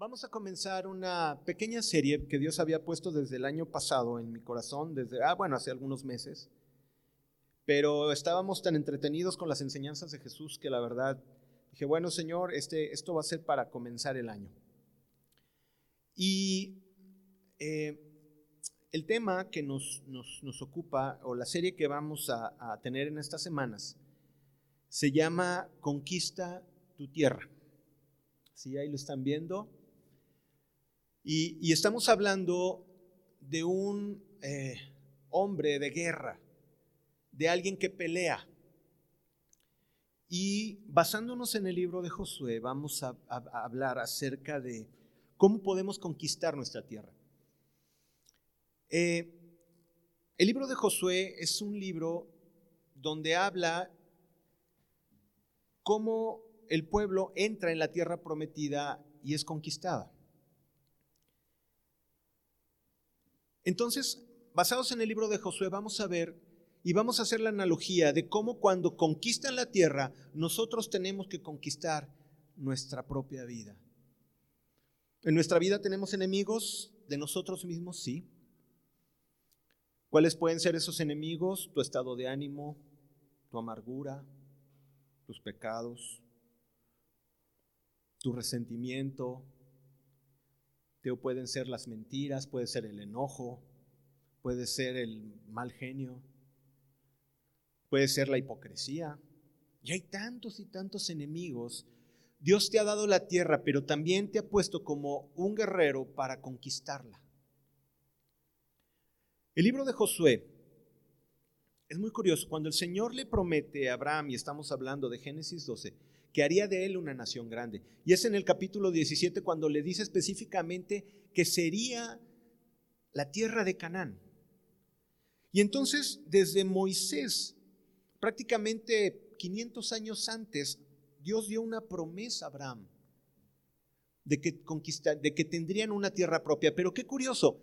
Vamos a comenzar una pequeña serie que Dios había puesto desde el año pasado en mi corazón, desde, ah, bueno, hace algunos meses. Pero estábamos tan entretenidos con las enseñanzas de Jesús que la verdad dije, bueno, Señor, este, esto va a ser para comenzar el año. Y eh, el tema que nos, nos, ocupa, o la serie que vamos a, tener en estas semanas, se llama Conquista tu tierra. Sí, ahí lo están viendo. Y, estamos hablando de un eh, hombre de guerra, de alguien que pelea. Y basándonos en el libro de Josué, vamos a, hablar acerca de cómo podemos conquistar nuestra tierra. Eh, el libro de Josué es un libro donde habla cómo el pueblo entra en la tierra prometida y es conquistada. Entonces, basados en el libro de Josué, vamos a ver y vamos a hacer la analogía de cómo cuando conquistan la tierra, nosotros tenemos que conquistar nuestra propia vida. En nuestra vida tenemos enemigos de nosotros mismos, sí. ¿Cuáles pueden ser esos enemigos? Tu estado de ánimo, tu amargura, tus pecados, tu resentimiento, pueden ser las mentiras, puede ser el enojo, puede ser el mal genio, puede ser la hipocresía. Y hay tantos y tantos enemigos. Dios te ha dado la tierra, pero también te ha puesto como un guerrero para conquistarla. El libro de Josué es muy curioso. Cuando el Señor le promete a Abraham, y estamos hablando de Génesis 12, que haría de él una nación grande. Y es en el capítulo 17 cuando le dice específicamente que sería la tierra de Canaán. Y entonces, desde Moisés, prácticamente 500 años antes, Dios dio una promesa a Abraham de que, de que tendrían una tierra propia. Pero qué curioso,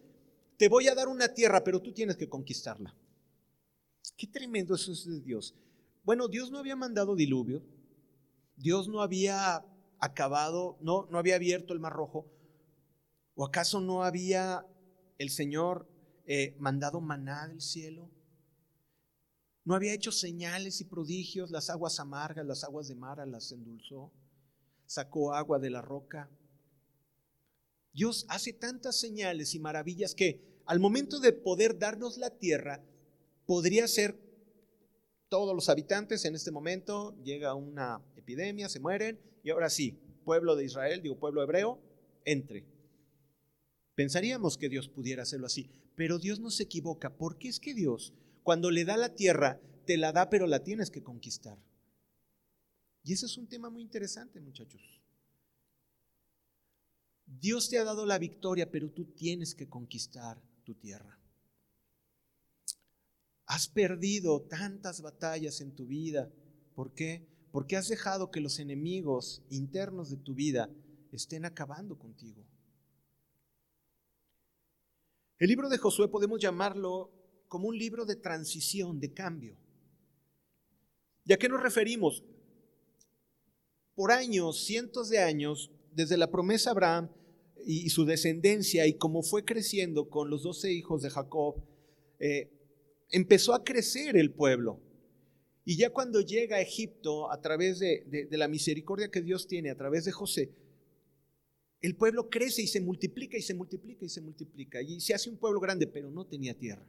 te voy a dar una tierra, pero tú tienes que conquistarla. Qué tremendo eso es de Dios. Bueno, Dios no había mandado diluvio, Dios no había acabado, no, no había abierto el mar rojo, o acaso no había el Señor eh, mandado maná del cielo, no había hecho señales y prodigios, las aguas amargas, las aguas de mar las endulzó, sacó agua de la roca. Dios hace tantas señales y maravillas que al momento de poder darnos la tierra, podría ser todos los habitantes en este momento, llega una epidemia, se mueren, y ahora sí, pueblo de Israel, digo pueblo hebreo, entre. Pensaríamos que Dios pudiera hacerlo así, pero Dios no se equivoca, porque es que Dios, cuando le da la tierra, te la da, pero la tienes que conquistar. Y ese es un tema muy interesante, muchachos. Dios te ha dado la victoria, pero tú tienes que conquistar tu tierra. Has perdido tantas batallas en tu vida. ¿Por qué? Porque has dejado que los enemigos internos de tu vida estén acabando contigo. El libro de Josué podemos llamarlo como un libro de transición, de cambio. ¿Y a qué nos referimos? Por años, cientos de años, desde la promesa a Abraham y su descendencia y cómo fue creciendo con los doce hijos de Jacob, eh, empezó a crecer el pueblo. Y ya cuando llega a Egipto, a través de, la misericordia que Dios tiene, a través de José, el pueblo crece y se multiplica y se multiplica y se multiplica. Y se hace un pueblo grande, pero no tenía tierra.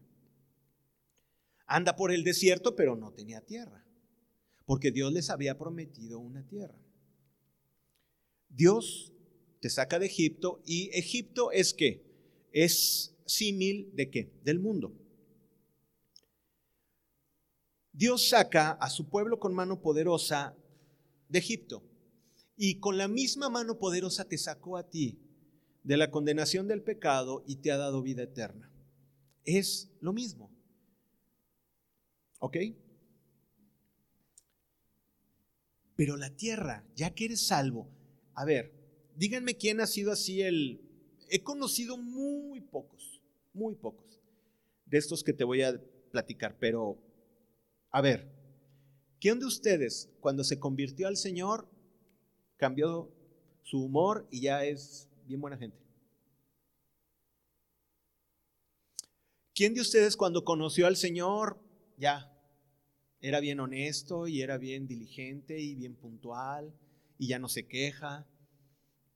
Anda por el desierto, pero no tenía tierra. Porque Dios les había prometido una tierra. Dios te saca de Egipto y Egipto es qué? Es símil de qué? Del mundo. Dios saca a su pueblo con mano poderosa de Egipto y con la misma mano poderosa te sacó a ti de la condenación del pecado y te ha dado vida eterna. Es lo mismo. ¿Ok? Pero la tierra, ya que eres salvo, a ver, díganme quién ha sido así el... He conocido muy pocos, muy pocos de estos que te voy a platicar, pero a ver, ¿quién de ustedes cuando se convirtió al Señor cambió su humor y ya es bien buena gente. ¿Quién de ustedes cuando conoció al Señor ya era bien honesto y era bien diligente y bien puntual y ya no se queja,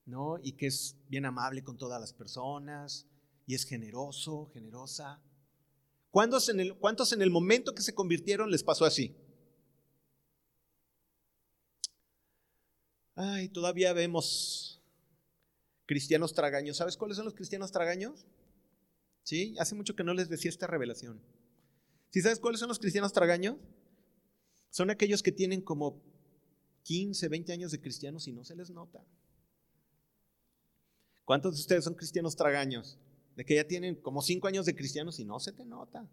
¿no? Y que es bien amable con todas las personas y es generoso, generosa. ¿Cuántos en el, en momento que se convirtieron les pasó así? Ay, todavía vemos cristianos tragaños. ¿Sabes cuáles son los cristianos tragaños? Sí, hace mucho que no les decía esta revelación. ¿Sí sabes cuáles son los cristianos tragaños? Son aquellos que tienen como 15, 20 años de cristianos y no se les nota. ¿Cuántos de ustedes son cristianos tragaños? De que ya tienen como 5 años de cristianos y no se te nota.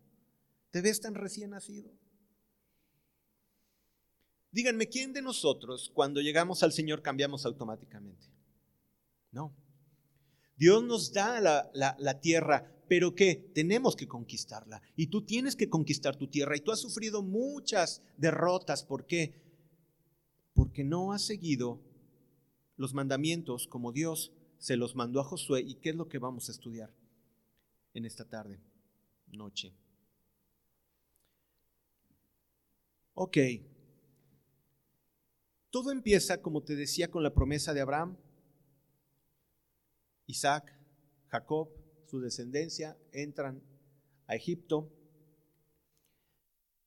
Te ves tan recién nacido. Díganme, ¿quién de nosotros cuando llegamos al Señor cambiamos automáticamente? No. Dios nos da la, la, tierra, pero ¿qué? Tenemos que conquistarla. Y tú tienes que conquistar tu tierra. Y tú has sufrido muchas derrotas. ¿Por qué? Porque no has seguido los mandamientos como Dios se los mandó a Josué. ¿Y qué es lo que vamos a estudiar en esta tarde, noche? Ok. Todo empieza, como te decía, con la promesa de Abraham, Isaac, Jacob, su descendencia, entran a Egipto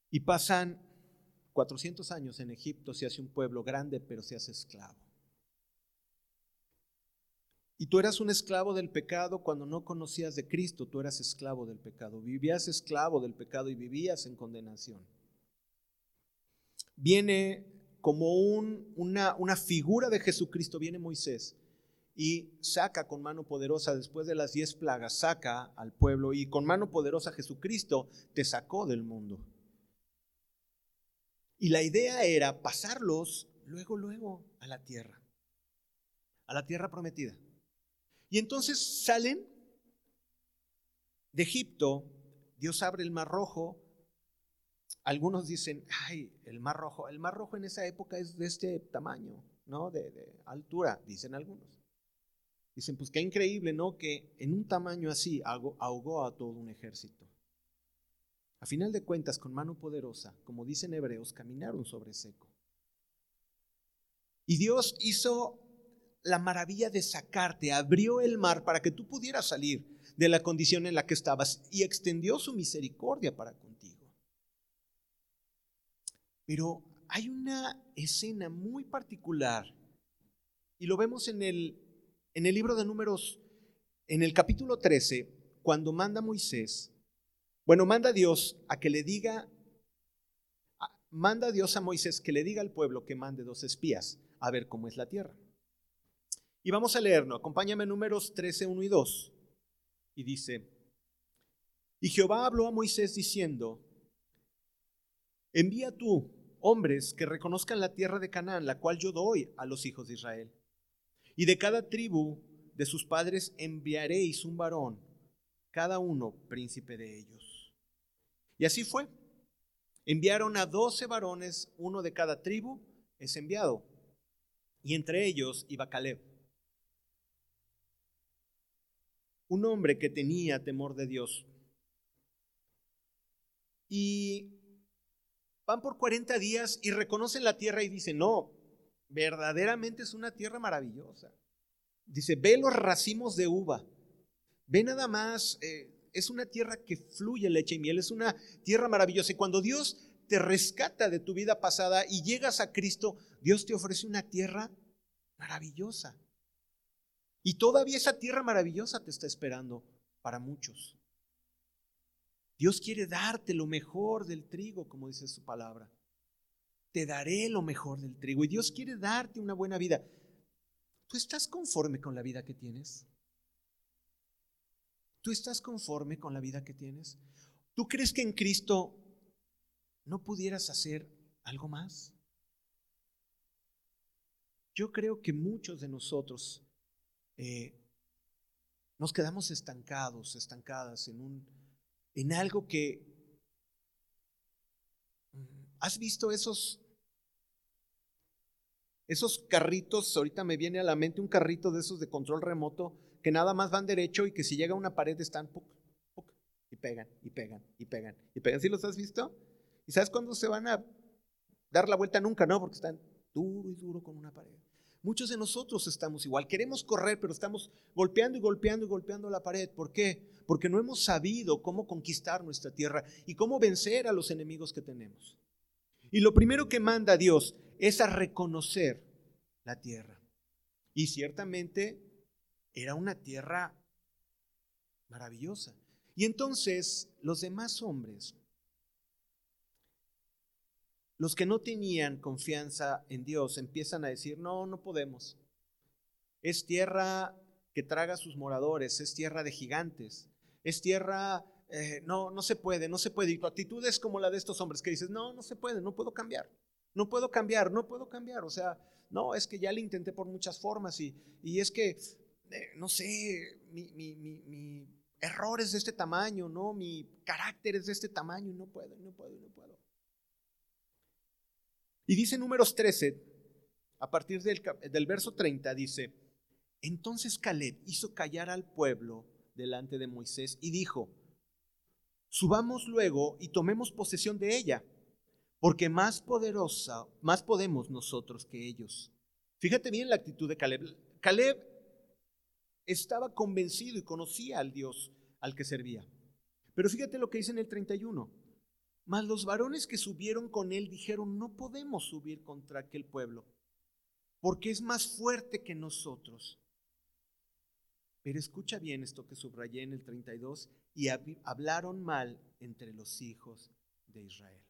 y pasan 400 años en Egipto, se hace un pueblo grande, pero se hace esclavo. Y tú eras un esclavo del pecado cuando no conocías de Cristo, tú eras esclavo del pecado, vivías esclavo del pecado y vivías en condenación. Viene como una, una figura de Jesucristo, viene Moisés y saca con mano poderosa, después de las diez plagas, saca al pueblo y con mano poderosa Jesucristo te sacó del mundo. Y la idea era pasarlos luego, luego a la tierra, a la tierra prometida. Y entonces salen de Egipto, Dios abre el mar rojo, algunos dicen, ay, el mar rojo, el mar rojo en esa época es de este tamaño, ¿no? De, altura, dicen algunos. Dicen, pues qué increíble, ¿no? Que en un tamaño así ahogó a todo un ejército. A final de cuentas, con mano poderosa, como dicen hebreos, caminaron sobre seco. Y Dios hizo la maravilla de sacarte, abrió el mar para que tú pudieras salir de la condición en la que estabas y extendió su misericordia para contigo. Pero hay una escena muy particular y lo vemos en el, en el libro de números, en el capítulo 13, cuando manda Moisés, bueno, manda Dios a que le diga, manda Dios a Moisés que le diga al pueblo que mande dos espías a ver cómo es la tierra. Y vamos a leerlo, acompáñame números 13, 1 y 2. Y dice, y Jehová habló a Moisés diciendo, Envía tú hombres que reconozcan la tierra de Canaán, la cual yo doy a los hijos de Israel. Y de cada tribu de sus padres enviaréis un varón, cada uno príncipe de ellos. Y así fue. Enviaron a doce varones, uno de cada tribu es enviado. Y entre ellos iba Caleb, un hombre que tenía temor de Dios. Y van por 40 días y reconocen la tierra y dicen, no, verdaderamente es una tierra maravillosa. Dice, ve los racimos de uva, ve nada más, eh, es una tierra que fluye leche y miel, es una tierra maravillosa. Y cuando Dios te rescata de tu vida pasada y llegas a Cristo, Dios te ofrece una tierra maravillosa. Y todavía esa tierra maravillosa te está esperando para muchos. Dios quiere darte lo mejor del trigo, como dice su palabra. Te daré lo mejor del trigo. Y Dios quiere darte una buena vida. ¿Tú estás conforme con la vida que tienes? ¿Tú estás conforme con la vida que tienes? ¿Tú crees que en Cristo no pudieras hacer algo más? Yo creo que muchos de nosotros eh, nos quedamos estancados, estancadas en un en algo que... ¿Has visto esos, esos carritos, ahorita me viene a la mente un carrito de esos de control remoto que nada más van derecho y que si llega a una pared están y pegan, y pegan, y pegan, y pegan. ¿Sí los has visto? ¿Y sabes cuándo se van a dar la vuelta? Nunca, ¿no? Porque están duro y duro con una pared. Muchos de nosotros estamos igual. Queremos correr, pero estamos golpeando y golpeando y golpeando la pared. ¿Por qué? Porque no hemos sabido cómo conquistar nuestra tierra y cómo vencer a los enemigos que tenemos. Y lo primero que manda Dios es a reconocer la tierra. Y ciertamente era una tierra maravillosa. Y entonces los demás hombres, los que no tenían confianza en Dios, empiezan a decir, no, no podemos. Es tierra que traga a sus moradores, es tierra de gigantes, es tierra, eh, no, no se puede, no se puede. Y tu actitud es como la de estos hombres que dices, no, no se puede, no puedo cambiar, no puedo cambiar, no puedo cambiar. O sea, no, es que ya le intenté por muchas formas y, y es que, eh, no sé, mi, mi, mi errores de este tamaño, ¿no? Mi carácter es de este tamaño y no puedo, no puedo, no puedo. Y dice números 13, a partir del, del verso 30, dice, entonces Caleb hizo callar al pueblo delante de Moisés y dijo, subamos luego y tomemos posesión de ella, porque más poderosa, más podemos nosotros que ellos. Fíjate bien la actitud de Caleb. Caleb estaba convencido y conocía al Dios al que servía. Pero fíjate lo que dice en el 31. Mas los varones que subieron con él dijeron, no podemos subir contra aquel pueblo, porque es más fuerte que nosotros. Pero escucha bien esto que subrayé en el 32, y hablaron mal entre los hijos de Israel.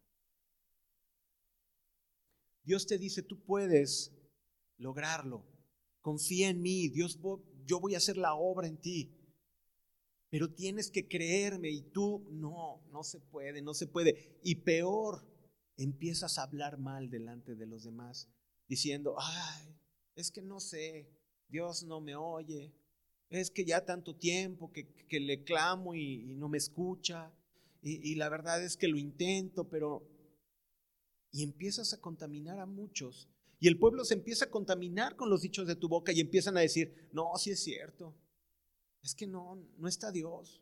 Dios te dice, tú puedes lograrlo, confía en mí, Dios yo voy a hacer la obra en ti. Pero tienes que creerme y tú no, no se puede, no se puede. Y peor, empiezas a hablar mal delante de los demás, diciendo, ay, es que no sé, Dios no me oye, es que ya tanto tiempo que, le clamo y, no me escucha, y, y la verdad es que lo intento, pero... Y empiezas a contaminar a muchos y el pueblo se empieza a contaminar con los dichos de tu boca y empiezan a decir, no, sí es cierto. Es que no, no está Dios.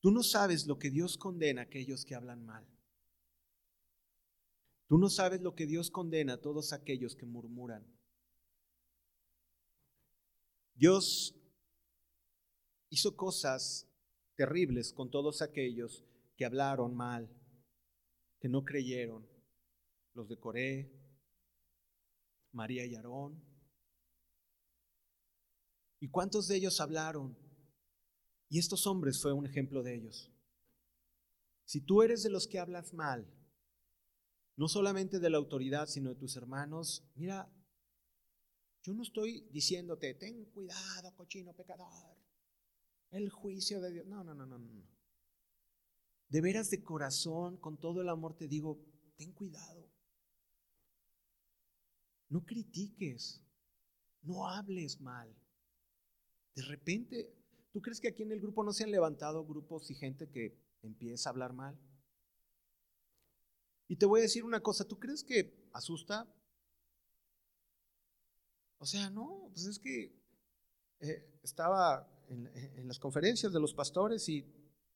Tú no sabes lo que Dios condena a aquellos que hablan mal. Tú no sabes lo que Dios condena a todos aquellos que murmuran. Dios hizo cosas terribles con todos aquellos que hablaron mal que no creyeron, los de Coré, María y Aarón. ¿Y cuántos de ellos hablaron? Y estos hombres fue un ejemplo de ellos. Si tú eres de los que hablas mal, no solamente de la autoridad, sino de tus hermanos, mira, yo no estoy diciéndote, ten cuidado, cochino pecador, el juicio de Dios. No, no, no, no, no de veras de corazón, con todo el amor, te digo, ten cuidado. No critiques, no hables mal. De repente, ¿tú crees que aquí en el grupo no se han levantado grupos y gente que empieza a hablar mal? Y te voy a decir una cosa, ¿tú crees que asusta? O sea, no, pues es que eh, estaba en las conferencias de los pastores y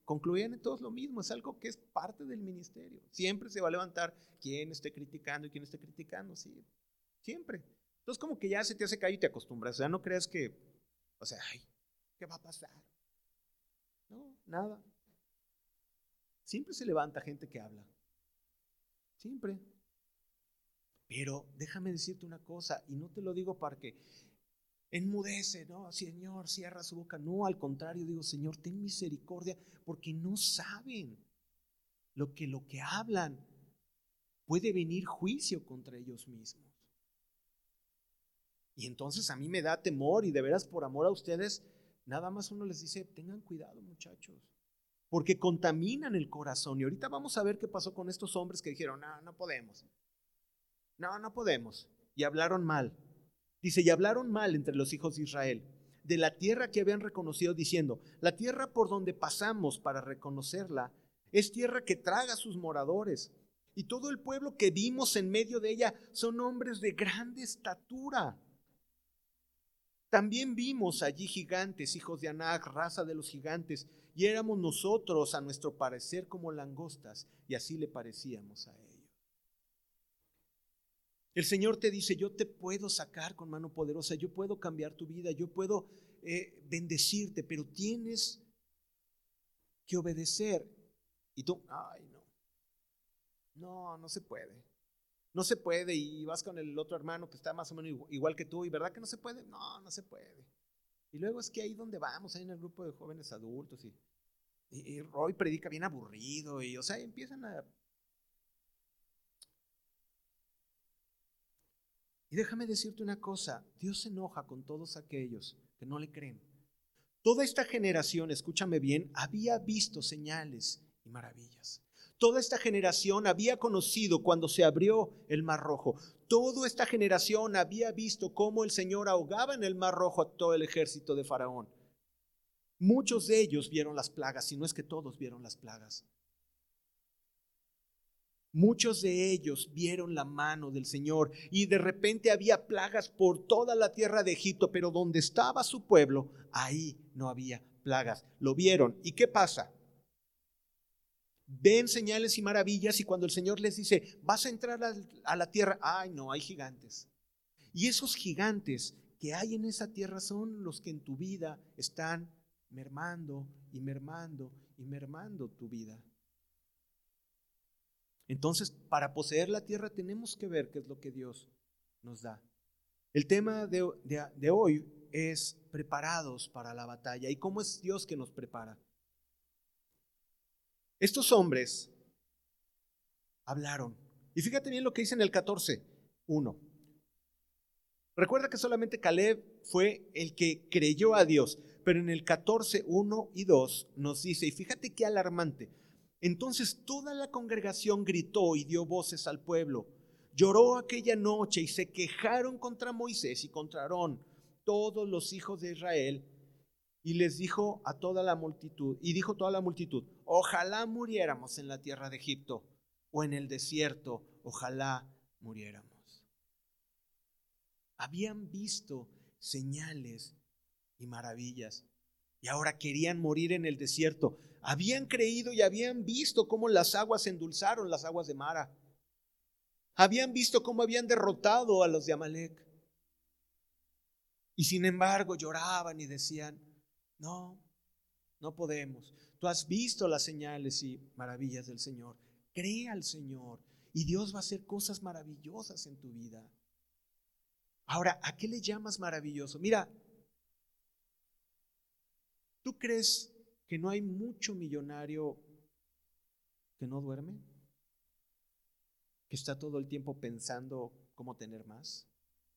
concluían en todos lo mismo, es algo que es parte del ministerio. Siempre se va a levantar quien esté criticando y quien esté criticando, sí, siempre. Entonces como que ya se te hace caer y te acostumbras, sea, no creas que, o sea, ay, ¿qué va a pasar? No, nada. Siempre se levanta gente que habla, siempre. Pero déjame decirte una cosa, y no te lo digo para que enmudece, no, Señor, cierra su boca. No, al contrario, digo, Señor, ten misericordia, porque no saben lo que lo que hablan puede venir juicio contra ellos mismos. Y entonces a mí me da temor y de veras por amor a ustedes, nada más uno les dice, tengan cuidado muchachos, porque contaminan el corazón. Y ahorita vamos a ver qué pasó con estos hombres que dijeron, no, no podemos. No, no podemos. Y hablaron mal. Dice, y hablaron mal entre los hijos de Israel de la tierra que habían reconocido, diciendo, la tierra por donde pasamos para reconocerla es tierra que traga a sus moradores. Y todo el pueblo que vimos en medio de ella son hombres de grande estatura. También vimos allí gigantes, hijos de Anac, raza de los gigantes, y éramos nosotros, a nuestro parecer, como langostas, y así le parecíamos a ellos. El Señor te dice, yo te puedo sacar con mano poderosa, yo puedo cambiar tu vida, yo puedo eh, bendecirte, pero tienes que obedecer. Y tú, ay, no, no, no se puede. No se puede y vas con el otro hermano que está más o menos igual que tú y verdad que no se puede. No, no se puede. Y luego es que ahí donde vamos, ahí en el grupo de jóvenes adultos y, y, Roy predica bien aburrido y o sea, empiezan a... Y déjame decirte una cosa, Dios se enoja con todos aquellos que no le creen. Toda esta generación, escúchame bien, había visto señales y maravillas. Toda esta generación había conocido cuando se abrió el mar rojo. Toda esta generación había visto cómo el Señor ahogaba en el mar rojo a todo el ejército de Faraón. Muchos de ellos vieron las plagas, si no es que todos vieron las plagas. Muchos de ellos vieron la mano del Señor y de repente había plagas por toda la tierra de Egipto, pero donde estaba su pueblo, ahí no había plagas. Lo vieron. ¿Y qué pasa? Ven señales y maravillas y cuando el Señor les dice, vas a entrar a la tierra, ay no, hay gigantes. Y esos gigantes que hay en esa tierra son los que en tu vida están mermando y mermando y mermando tu vida. Entonces, para poseer la tierra tenemos que ver qué es lo que Dios nos da. El tema de, de hoy es preparados para la batalla. ¿Y cómo es Dios que nos prepara? Estos hombres hablaron. Y fíjate bien lo que dice en el 14, 1. Recuerda que solamente Caleb fue el que creyó a Dios, pero en el 14, 1 y 2 nos dice, y fíjate qué alarmante, entonces toda la congregación gritó y dio voces al pueblo, lloró aquella noche y se quejaron contra Moisés y contra Aarón, todos los hijos de Israel, y les dijo a toda la multitud, y dijo toda la multitud, ojalá muriéramos en la tierra de Egipto o en el desierto, ojalá muriéramos. Habían visto señales y maravillas y ahora querían morir en el desierto. Habían creído y habían visto cómo las aguas endulzaron las aguas de Mara. Habían visto cómo habían derrotado a los de Amalek. Y sin embargo lloraban y decían, no, no podemos. Tú has visto las señales y maravillas del Señor. Cree al Señor y Dios va a hacer cosas maravillosas en tu vida. Ahora, ¿a qué le llamas maravilloso? Mira, ¿tú crees que no hay mucho millonario que no duerme? ¿Que está todo el tiempo pensando cómo tener más?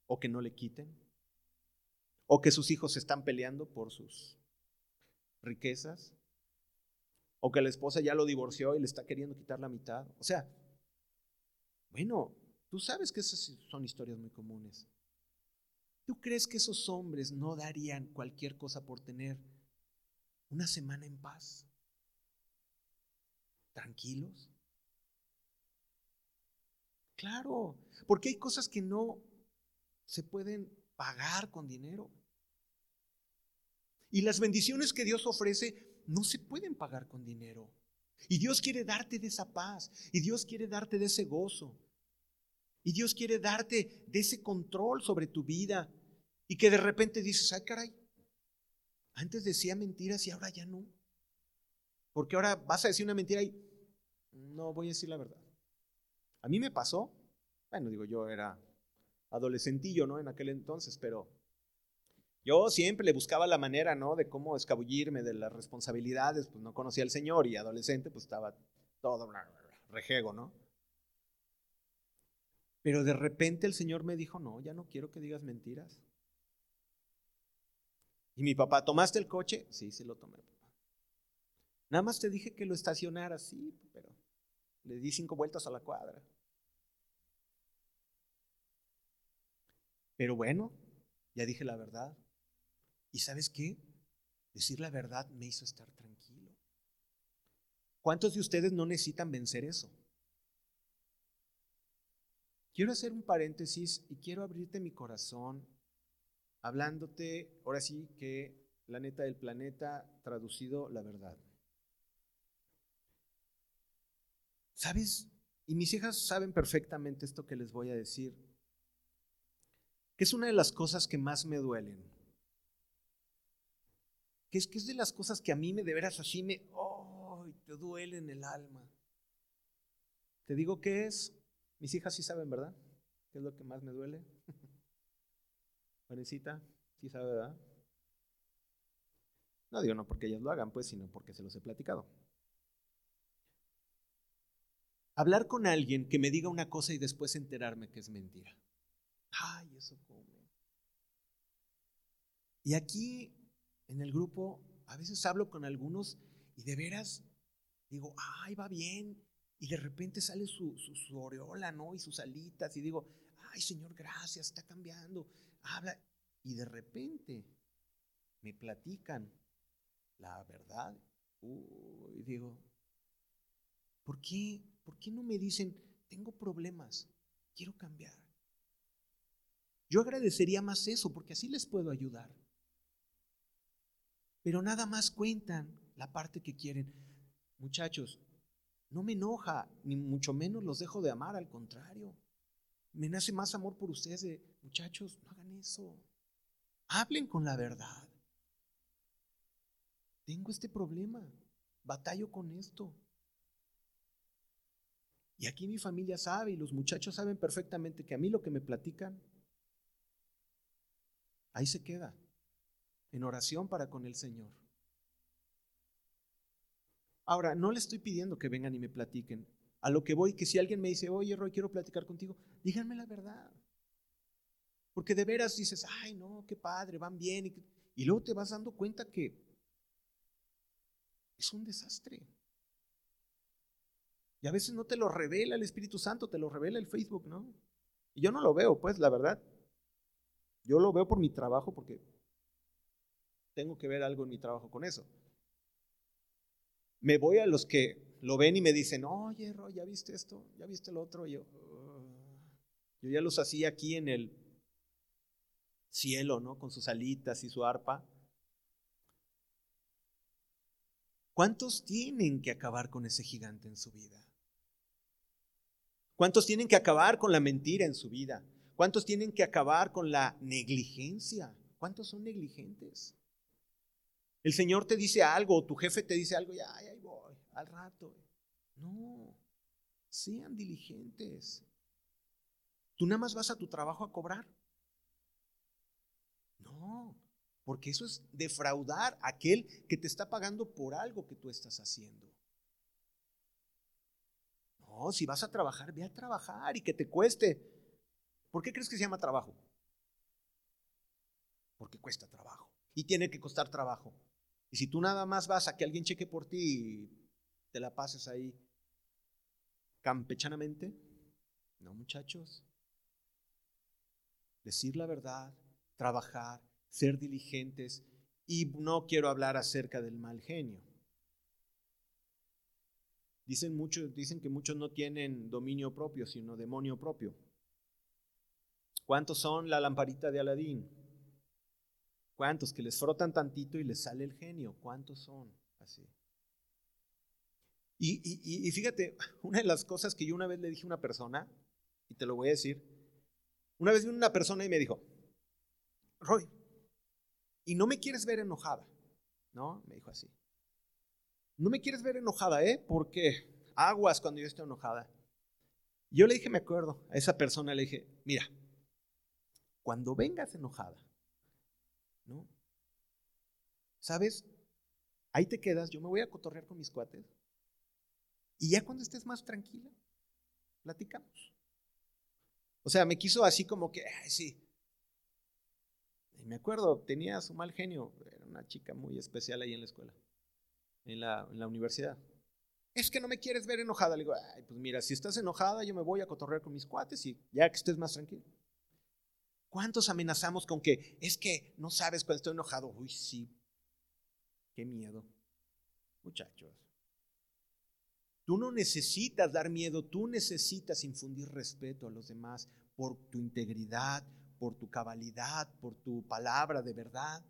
¿O que no le quiten? ¿O que sus hijos están peleando por sus riquezas, o que la esposa ya lo divorció y le está queriendo quitar la mitad. O sea, bueno, tú sabes que esas son historias muy comunes. ¿Tú crees que esos hombres no darían cualquier cosa por tener una semana en paz? ¿Tranquilos? Claro, porque hay cosas que no se pueden pagar con dinero. Y las bendiciones que Dios ofrece no se pueden pagar con dinero. Y Dios quiere darte de esa paz. Y Dios quiere darte de ese gozo. Y Dios quiere darte de ese control sobre tu vida. Y que de repente dices, ay caray, antes decía mentiras y ahora ya no. Porque ahora vas a decir una mentira y no voy a decir la verdad. A mí me pasó, bueno, digo, yo era adolescentillo, ¿no? En aquel entonces, pero yo siempre le buscaba la manera, ¿no? De cómo escabullirme de las responsabilidades, pues no conocía al Señor y adolescente, pues estaba todo rejego, ¿no? Pero de repente el Señor me dijo, no, ya no quiero que digas mentiras. Y mi papá, ¿tomaste el coche? Sí, sí lo tomé, papá. Nada más te dije que lo estacionara, sí, pero le di cinco vueltas a la cuadra. Pero bueno, ya dije la verdad. ¿Y sabes qué? Decir la verdad me hizo estar tranquilo. ¿Cuántos de ustedes no necesitan vencer eso? quiero hacer un paréntesis y quiero abrirte mi corazón hablándote, ahora sí que la neta del planeta, traducido la verdad. ¿Sabes? Y mis hijas saben perfectamente esto que les voy a decir, que es una de las cosas que más me duelen. Que es que es de las cosas que a mí me de veras así me, oh, te duele en el alma. Te digo que es, mis hijas sí saben, ¿verdad? ¿Qué es lo que más me duele? Juanicita, sí sabe, ¿verdad? No digo no porque ellas lo hagan, pues, sino porque se los he platicado. Hablar con alguien que me diga una cosa y después enterarme que es mentira. Ay, eso come. Y aquí en el grupo a veces hablo con algunos y de veras digo, ay, va bien. Y de repente sale su, su, aureola, ¿no? Y sus alitas y digo, ay, Señor, gracias, está cambiando. Habla. Y de repente me platican la verdad. y digo, ¿por qué, ¿por qué no me dicen, tengo problemas, quiero cambiar? Yo agradecería más eso, porque así les puedo ayudar. Pero nada más cuentan la parte que quieren. Muchachos, no me enoja, ni mucho menos los dejo de amar, al contrario. Me nace más amor por ustedes muchachos, no hagan eso. Hablen con la verdad tengo este problema, batallo con esto. Y aquí mi familia sabe y los muchachos saben perfectamente que a mí lo que me platican, ahí se queda, en oración para con el Señor. Ahora, no le estoy pidiendo que vengan y me platiquen. A lo que voy, que si alguien me dice, oye, Roy, quiero platicar contigo, díganme la verdad. Porque de veras dices, ay, no, qué padre, van bien. y luego te vas dando cuenta que es un desastre. Y a veces no te lo revela el Espíritu Santo, te lo revela el Facebook, ¿no? Y yo no lo veo, pues, la verdad. Yo lo veo por mi trabajo porque tengo que ver algo en mi trabajo con eso. Me voy a los que lo ven y me dicen, oye, ¿ya viste esto? ¿Ya viste lo otro? yo, yo ya los hacía aquí en el cielo, ¿no? Con sus alitas y su arpa. ¿Cuántos tienen que acabar con ese gigante en su vida? ¿Cuántos tienen que acabar con la mentira en su vida? ¿Cuántos tienen que acabar con la negligencia? ¿Cuántos son negligentes? El Señor te dice algo, o tu jefe te dice algo, y ahí voy, al rato. No, sean diligentes. ¿Tú nada más vas a tu trabajo a cobrar? No, porque eso es defraudar a aquel que te está pagando por algo que tú estás haciendo. No, si vas a trabajar, ve a trabajar y que te cueste. ¿Por qué crees que se llama trabajo? Porque cuesta trabajo y tiene que costar trabajo. Y si tú nada más vas a que alguien cheque por ti y te la pases ahí campechanamente, no muchachos. Decir la verdad, trabajar, ser diligentes y no quiero hablar acerca del mal genio. Dicen, muchos, dicen que muchos no tienen dominio propio, sino demonio propio. ¿Cuántos son la lamparita de Aladín? ¿Cuántos que les frotan tantito y les sale el genio? ¿Cuántos son así? Y, y, y, fíjate, una de las cosas que yo una vez le dije a una persona, y te lo voy a decir, una vez vino una persona y me dijo, Roy, y no me quieres ver enojada, ¿no? Me dijo así. No me quieres ver enojada, ¿eh? Porque aguas cuando yo estoy enojada. Yo le dije, me acuerdo, a esa persona le dije, mira, cuando vengas enojada, ¿no? ¿Sabes? Ahí te quedas, yo me voy a cotorrear con mis cuates. Y ya cuando estés más tranquila, platicamos. O sea, me quiso así como que, ay, sí, me acuerdo, tenía su mal genio, era una chica muy especial ahí en la escuela, en la, en la universidad. Es que no me quieres ver enojada. Le digo, ay, pues mira, si estás enojada, yo me voy a cotorrear con mis cuates y ya que estés más tranquilo. ¿Cuántos amenazamos con que es que no sabes cuando estoy enojado? Uy, sí, qué miedo. Muchachos, Tú no necesitas dar miedo, tú necesitas infundir respeto a los demás por tu integridad, por tu cabalidad, por tu palabra de verdad.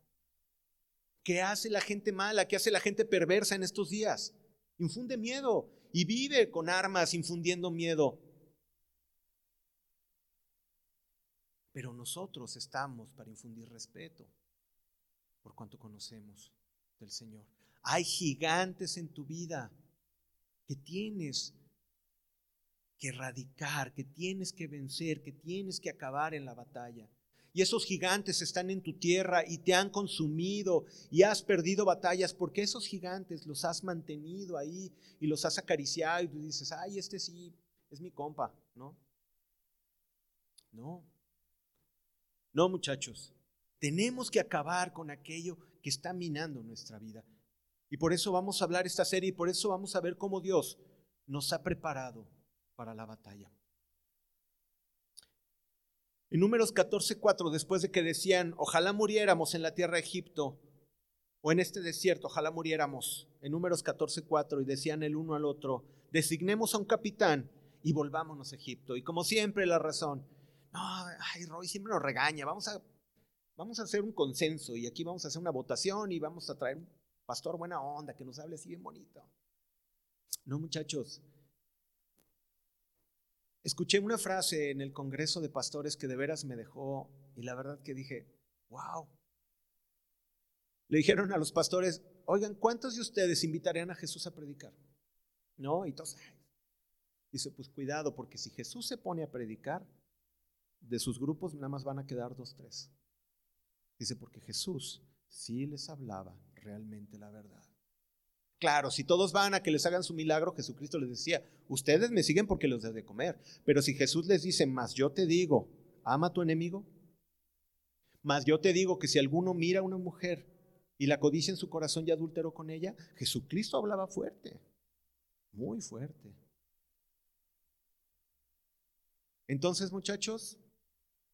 ¿Qué hace la gente mala? ¿Qué hace la gente perversa en estos días? Infunde miedo y vive con armas infundiendo miedo. Pero nosotros estamos para infundir respeto por cuanto conocemos del Señor. Hay gigantes en tu vida que tienes que erradicar, que tienes que vencer, que tienes que acabar en la batalla. Y esos gigantes están en tu tierra y te han consumido y has perdido batallas porque esos gigantes los has mantenido ahí y los has acariciado y tú dices, ay, este sí es mi compa, ¿no? No. No, muchachos. Tenemos que acabar con aquello que está minando nuestra vida. Y por eso vamos a hablar esta serie y por eso vamos a ver cómo Dios nos ha preparado para la batalla. En números 14:4, después de que decían, ojalá muriéramos en la tierra de Egipto o en este desierto, ojalá muriéramos, en números 14:4, y decían el uno al otro, designemos a un capitán y volvámonos a Egipto. Y como siempre la razón, no, ay, Roy siempre nos regaña, vamos a, vamos a hacer un consenso y aquí vamos a hacer una votación y vamos a traer un pastor buena onda que nos hable así bien bonito. No, muchachos, Escuché una frase en el Congreso de Pastores que de veras me dejó y la verdad que dije, wow. Le dijeron a los pastores, oigan, ¿cuántos de ustedes invitarían a Jesús a predicar? No, y entonces, dice, pues cuidado, porque si Jesús se pone a predicar, de sus grupos nada más van a quedar dos, tres. Dice, porque Jesús sí les hablaba realmente la verdad. Claro, si todos van a que les hagan su milagro, Jesucristo les decía, ustedes me siguen porque los de comer. Pero si Jesús les dice, más yo te digo, ama a tu enemigo, más yo te digo que si alguno mira a una mujer y la codicia en su corazón y adulteró con ella, Jesucristo hablaba fuerte, muy fuerte. Entonces, muchachos,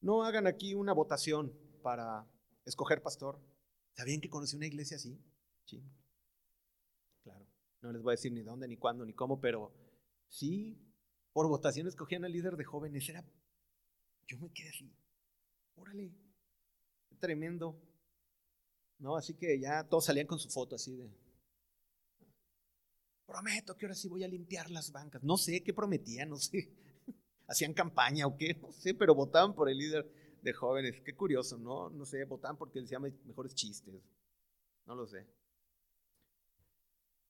no hagan aquí una votación para escoger pastor. ¿Sabían que conocí una iglesia así? Sí. No les voy a decir ni dónde, ni cuándo, ni cómo, pero sí, por votación escogían al líder de jóvenes. Era, yo me quedé así, órale, tremendo. No, así que ya todos salían con su foto así de, prometo que ahora sí voy a limpiar las bancas. No sé qué prometían, no sé. Hacían campaña o qué, no sé, pero votaban por el líder de jóvenes. Qué curioso, ¿no? No sé, votaban porque decía mejores chistes. No lo sé.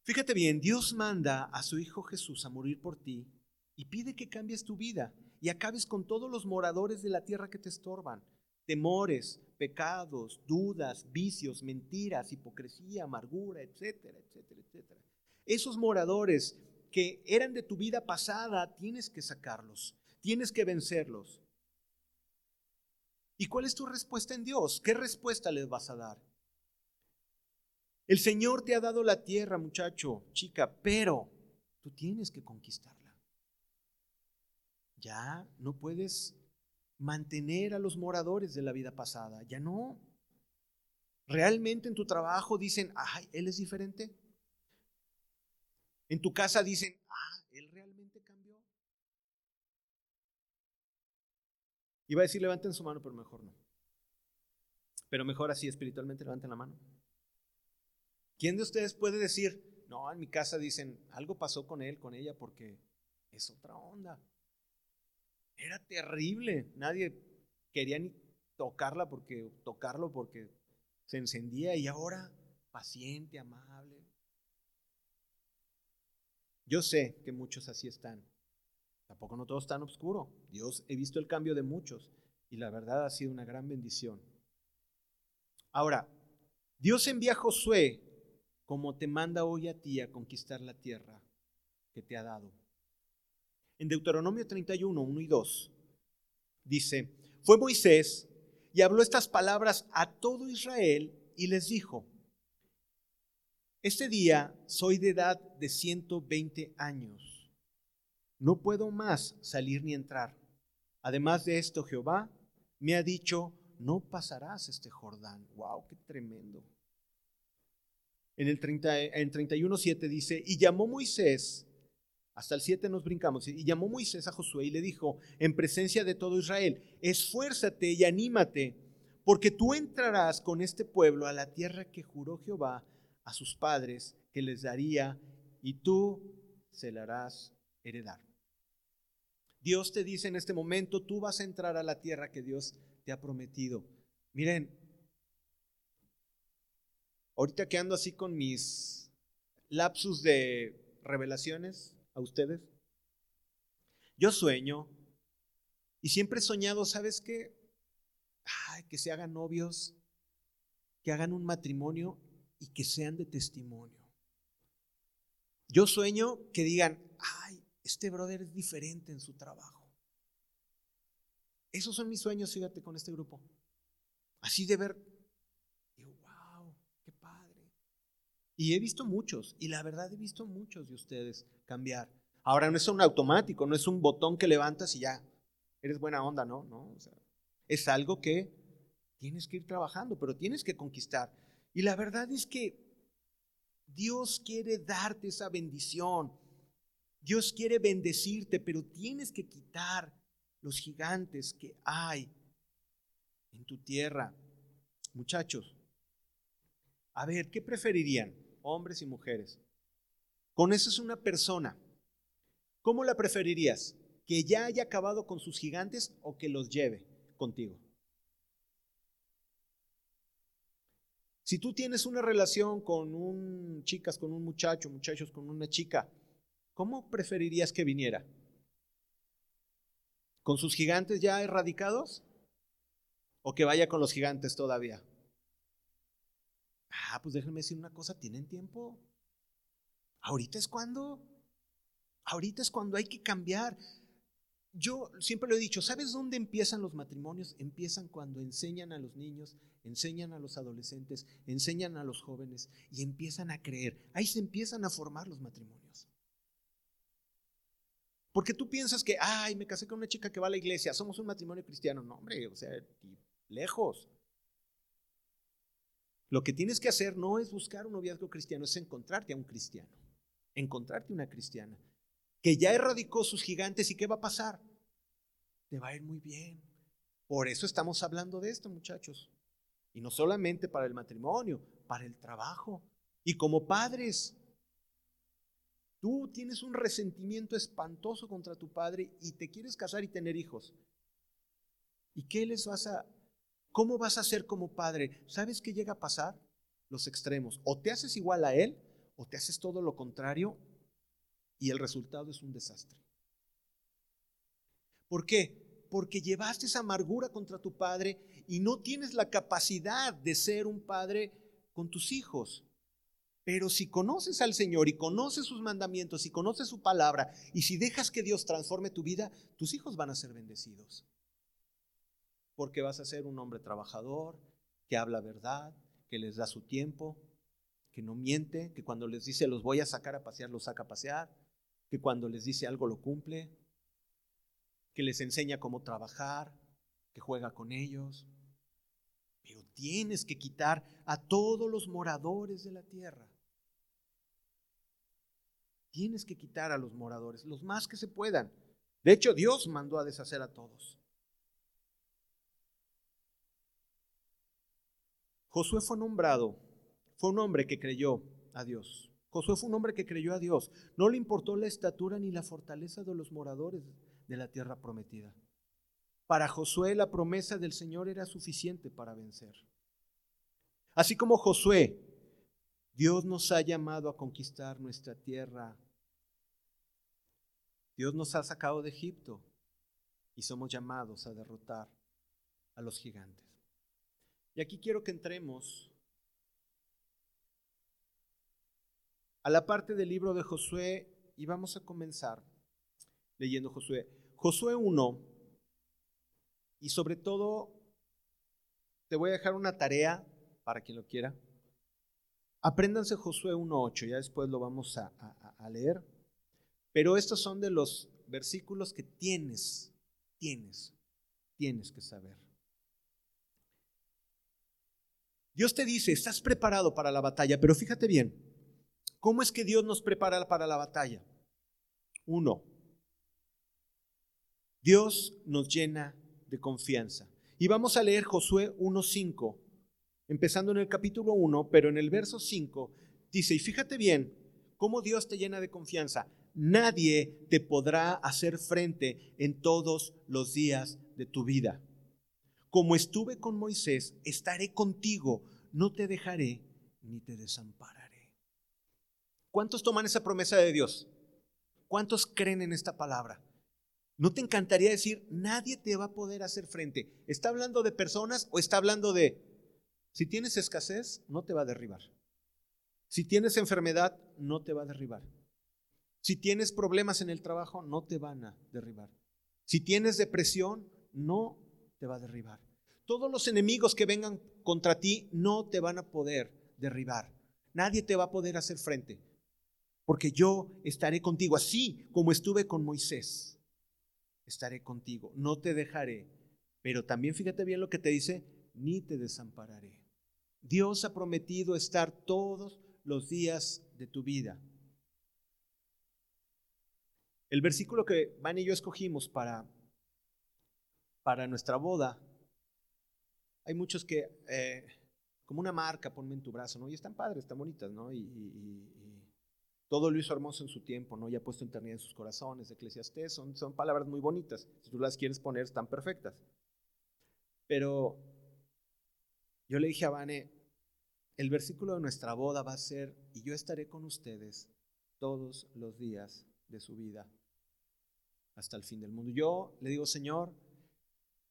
Fíjate bien, Dios manda a su Hijo Jesús a morir por ti y pide que cambies tu vida y acabes con todos los moradores de la tierra que te estorban. Temores, pecados, dudas, vicios, mentiras, hipocresía, amargura, etcétera, etcétera, etcétera. Esos moradores que eran de tu vida pasada, tienes que sacarlos, tienes que vencerlos. ¿Y cuál es tu respuesta en Dios? ¿Qué respuesta les vas a dar? El Señor te ha dado la tierra, muchacho, chica, pero tú tienes que conquistarla. Ya no puedes mantener a los moradores de la vida pasada, ya no. Realmente en tu trabajo dicen, ay, él es diferente. En tu casa dicen, ah, él realmente cambió. Iba a decir, levanten su mano, pero mejor no. Pero mejor así, espiritualmente, levanten la mano. ¿Quién de ustedes puede decir, no, en mi casa dicen, algo pasó con él, con ella, porque es otra onda? Era terrible, nadie quería ni tocarla porque tocarlo porque se encendía y ahora paciente, amable. Yo sé que muchos así están. Tampoco no todos están oscuro. Dios he visto el cambio de muchos y la verdad ha sido una gran bendición. Ahora, Dios envía a Josué como te manda hoy a ti a conquistar la tierra que te ha dado. En Deuteronomio 31, 1 y 2, dice, fue Moisés y habló estas palabras a todo Israel y les dijo, este día soy de edad de 120 años. No puedo más salir ni entrar. Además de esto, Jehová me ha dicho, no pasarás este Jordán. ¡Wow! ¡Qué tremendo! En el 30, en 31.7 dice, y llamó Moisés Hasta el 7 nos brincamos. Y llamó Moisés a Josué y le dijo, en presencia de todo Israel, esfuérzate y anímate, porque tú entrarás con este pueblo a la tierra que juró Jehová a sus padres que les daría, y tú se la harás heredar. Dios te dice en este momento, tú vas a entrar a la tierra que Dios te ha prometido. Miren, ahorita que ando así con mis lapsus de revelaciones a ustedes, yo sueño y siempre he soñado, ¿sabes qué? que se hagan novios, que hagan un matrimonio y que sean de testimonio. Yo sueño que digan, ay, este brother es diferente en su trabajo. Esos son mis sueños, fíjate, con este grupo. Así de ver, wow, qué padre. Y he visto muchos, y la verdad he visto muchos de ustedes cambiar. Ahora no es un automático, no es un botón que levantas y ya, eres buena onda, ¿no? no es algo que tienes que ir trabajando, pero tienes que conquistar. Y la verdad es que Dios quiere darte esa bendición. Dios quiere bendecirte, pero tienes que quitar los gigantes que hay en tu tierra. Muchachos, a ver, ¿qué preferirían hombres y mujeres? Con eso es una persona. ¿Cómo la preferirías? ¿Que ya haya acabado con sus gigantes o que los lleve contigo? Si tú tienes una relación con un chicas con un muchacho, muchachos con una chica, ¿cómo preferirías que viniera? ¿Con sus gigantes ya erradicados? ¿O que vaya con los gigantes todavía? Ah, pues déjenme decir una cosa, ¿tienen tiempo? Ahorita es cuando, ahorita es cuando hay que cambiar. Yo siempre lo he dicho, ¿sabes dónde empiezan los matrimonios? Empiezan cuando enseñan a los niños, enseñan a los adolescentes, enseñan a los jóvenes y empiezan a creer. Ahí se empiezan a formar los matrimonios. Porque tú piensas que, ay, me casé con una chica que va a la iglesia, somos un matrimonio cristiano. No, hombre, o sea, lejos. Lo que tienes que hacer no es buscar un noviazgo cristiano, es encontrarte a un cristiano, encontrarte una cristiana que ya erradicó sus gigantes y ¿qué va a pasar? Te va a ir muy bien. Por eso estamos hablando de esto, muchachos. Y no solamente para el matrimonio, para el trabajo. Y como padres, tú tienes un resentimiento espantoso contra tu padre y te quieres casar y tener hijos. ¿Y qué les vas a, cómo vas a hacer como padre? ¿Sabes qué llega a pasar? Los extremos. O te haces igual a él o te haces todo lo contrario y el resultado es un desastre. ¿Por qué? Porque llevaste esa amargura contra tu padre y no tienes la capacidad de ser un padre con tus hijos. Pero si conoces al Señor y conoces sus mandamientos y conoces su palabra y si dejas que Dios transforme tu vida, tus hijos van a ser bendecidos. Porque vas a ser un hombre trabajador, que habla verdad, que les da su tiempo, que no miente, que cuando les dice los voy a sacar a pasear, los saca a pasear, que cuando les dice algo lo cumple, que les enseña cómo trabajar, que juega con ellos. Pero tienes que quitar a todos los moradores de la tierra. Tienes que quitar a los moradores, los más que se puedan. De hecho, Dios mandó a deshacer a todos. Josué fue nombrado, fue un hombre que creyó a Dios. Josué fue un hombre que creyó a Dios. No le importó la estatura ni la fortaleza de los moradores de la tierra prometida. Para Josué la promesa del Señor era suficiente para vencer. Así como Josué, Dios nos ha llamado a conquistar nuestra tierra. Dios nos ha sacado de Egipto y somos llamados a derrotar a los gigantes. Y aquí quiero que entremos a la parte del libro de Josué y vamos a comenzar leyendo Josué. Josué 1, y sobre todo te voy a dejar una tarea para quien lo quiera. Apréndanse Josué 1.8, ya después lo vamos a, a leer. Pero estos son de los versículos que tienes, tienes, tienes que saber. Dios te dice, estás preparado para la batalla, pero fíjate bien, ¿Cómo es que Dios nos prepara para la batalla? Uno, Dios nos llena de confianza. Y vamos a leer Josué 1.5, empezando en el capítulo 1, pero en el verso 5 dice, y fíjate bien cómo Dios te llena de confianza. Nadie te podrá hacer frente en todos los días de tu vida. Como estuve con Moisés, estaré contigo, no te dejaré ni te desampararé. ¿Cuántos toman esa promesa de Dios? ¿Cuántos creen en esta palabra? ¿No te encantaría decir, nadie te va a poder hacer frente? ¿Está hablando de personas o está hablando de, si tienes escasez, no te va a derribar? Si tienes enfermedad, no te va a derribar. Si tienes problemas en el trabajo, no te van a derribar. Si tienes depresión, no te va a derribar. Todos los enemigos que vengan contra ti no te van a poder derribar. Nadie te va a poder hacer frente. Porque yo estaré contigo, así como estuve con Moisés. Estaré contigo, no te dejaré. Pero también fíjate bien lo que te dice, ni te desampararé. Dios ha prometido estar todos los días de tu vida. El versículo que Van y yo escogimos para para nuestra boda, hay muchos que, eh, como una marca, ponme en tu brazo, ¿no? Y están padres, están bonitas, ¿no? Y, todo lo hizo hermoso en su tiempo, ¿no? Y ha puesto eternidad en sus corazones, Eclesiastés, son, son palabras muy bonitas. Si tú las quieres poner, están perfectas. Pero yo le dije a Vane, el versículo de nuestra boda va a ser, y yo estaré con ustedes todos los días de su vida hasta el fin del mundo. Yo le digo, Señor,